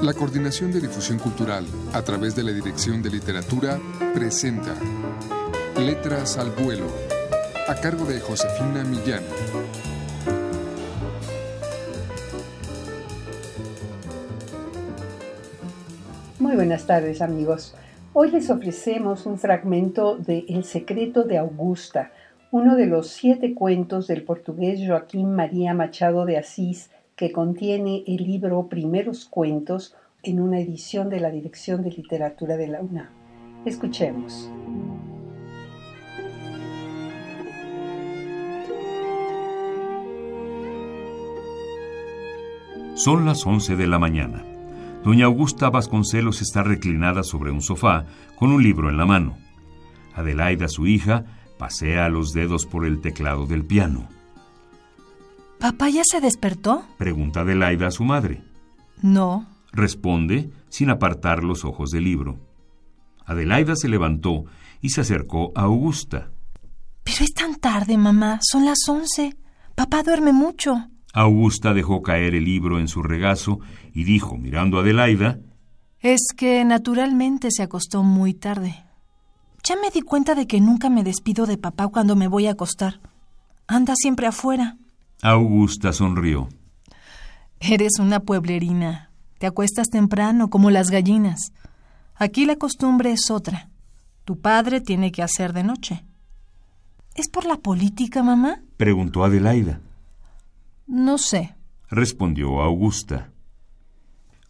La Coordinación de Difusión Cultural, a través de la Dirección de Literatura, presenta Letras al Vuelo, a cargo de Josefina Millán. Muy buenas tardes amigos. Hoy les ofrecemos un fragmento de El secreto de Augusta, uno de los siete cuentos del portugués Joaquín María Machado de Asís que contiene el libro Primeros Cuentos en una edición de la Dirección de Literatura de la UNAM. Escuchemos. Son las 11 de la mañana. Doña Augusta Vasconcelos está reclinada sobre un sofá con un libro en la mano. Adelaida, su hija, pasea los dedos por el teclado del piano. ¿Papá ya se despertó? Pregunta Adelaida a su madre. No. Responde sin apartar los ojos del libro. Adelaida se levantó y se acercó a Augusta. Pero es tan tarde, mamá. Son las once. Papá duerme mucho. Augusta dejó caer el libro en su regazo y dijo, mirando a Adelaida, Es que naturalmente se acostó muy tarde. Ya me di cuenta de que nunca me despido de papá cuando me voy a acostar. Anda siempre afuera. Augusta sonrió. Eres una pueblerina. Te acuestas temprano como las gallinas. Aquí la costumbre es otra. Tu padre tiene que hacer de noche. ¿Es por la política, mamá? Preguntó Adelaida. No sé. Respondió Augusta.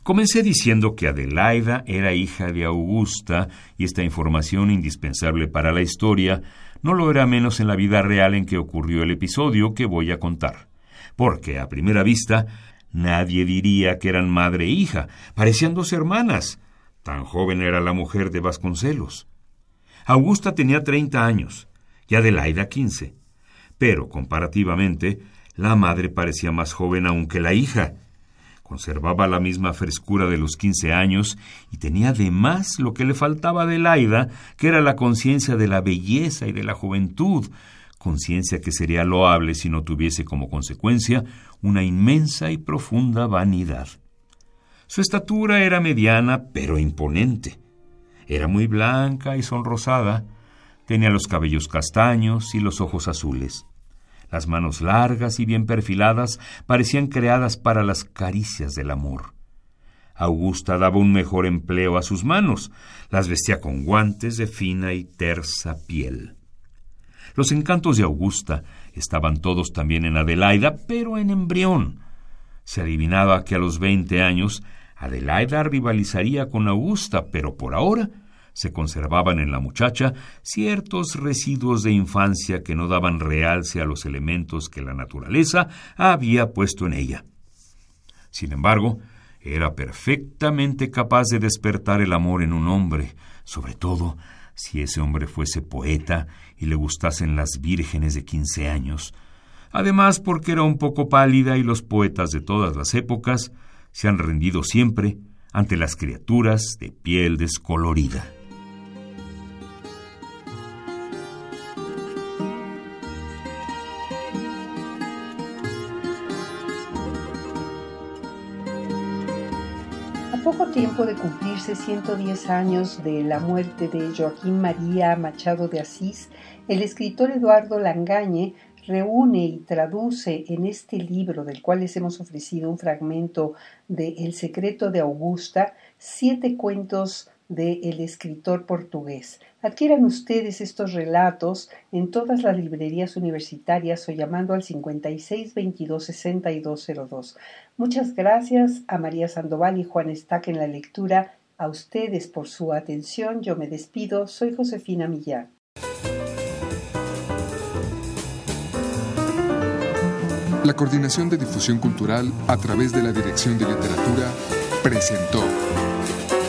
Comencé diciendo que Adelaida era hija de Augusta y esta información indispensable para la historia no lo era menos en la vida real en que ocurrió el episodio que voy a contar. Porque, a primera vista, nadie diría que eran madre e hija, parecían dos hermanas. Tan joven era la mujer de Vasconcelos. Augusta tenía treinta años y Adelaida quince. Pero, comparativamente, la madre parecía más joven aún que la hija. Conservaba la misma frescura de los quince años y tenía además lo que le faltaba a Adelaida, que era la conciencia de la belleza y de la juventud, conciencia que sería loable si no tuviese como consecuencia una inmensa y profunda vanidad. Su estatura era mediana, pero imponente. Era muy blanca y sonrosada, tenía los cabellos castaños y los ojos azules. Las manos largas y bien perfiladas parecían creadas para las caricias del amor. Augusta daba un mejor empleo a sus manos, las vestía con guantes de fina y tersa piel. Los encantos de Augusta estaban todos también en Adelaida, pero en embrión. Se adivinaba que a los veinte años Adelaida rivalizaría con Augusta, pero por ahora se conservaban en la muchacha ciertos residuos de infancia que no daban realce a los elementos que la naturaleza había puesto en ella. Sin embargo, era perfectamente capaz de despertar el amor en un hombre, sobre todo si ese hombre fuese poeta y le gustasen las vírgenes de quince años, además porque era un poco pálida y los poetas de todas las épocas se han rendido siempre ante las criaturas de piel descolorida. Poco tiempo de cumplirse 110 años de la muerte de Joaquín María Machado de Asís, el escritor Eduardo Langañe reúne y traduce en este libro, del cual les hemos ofrecido un fragmento de El secreto de Augusta, siete cuentos del escritor portugués. Adquieran ustedes estos relatos en todas las librerías universitarias o llamando al 56 22 6202. Muchas gracias a María Sandoval y Juan Estac en la lectura. A ustedes por su atención. Yo me despido. Soy Josefina Millán. La Coordinación de Difusión Cultural a través de la Dirección de Literatura presentó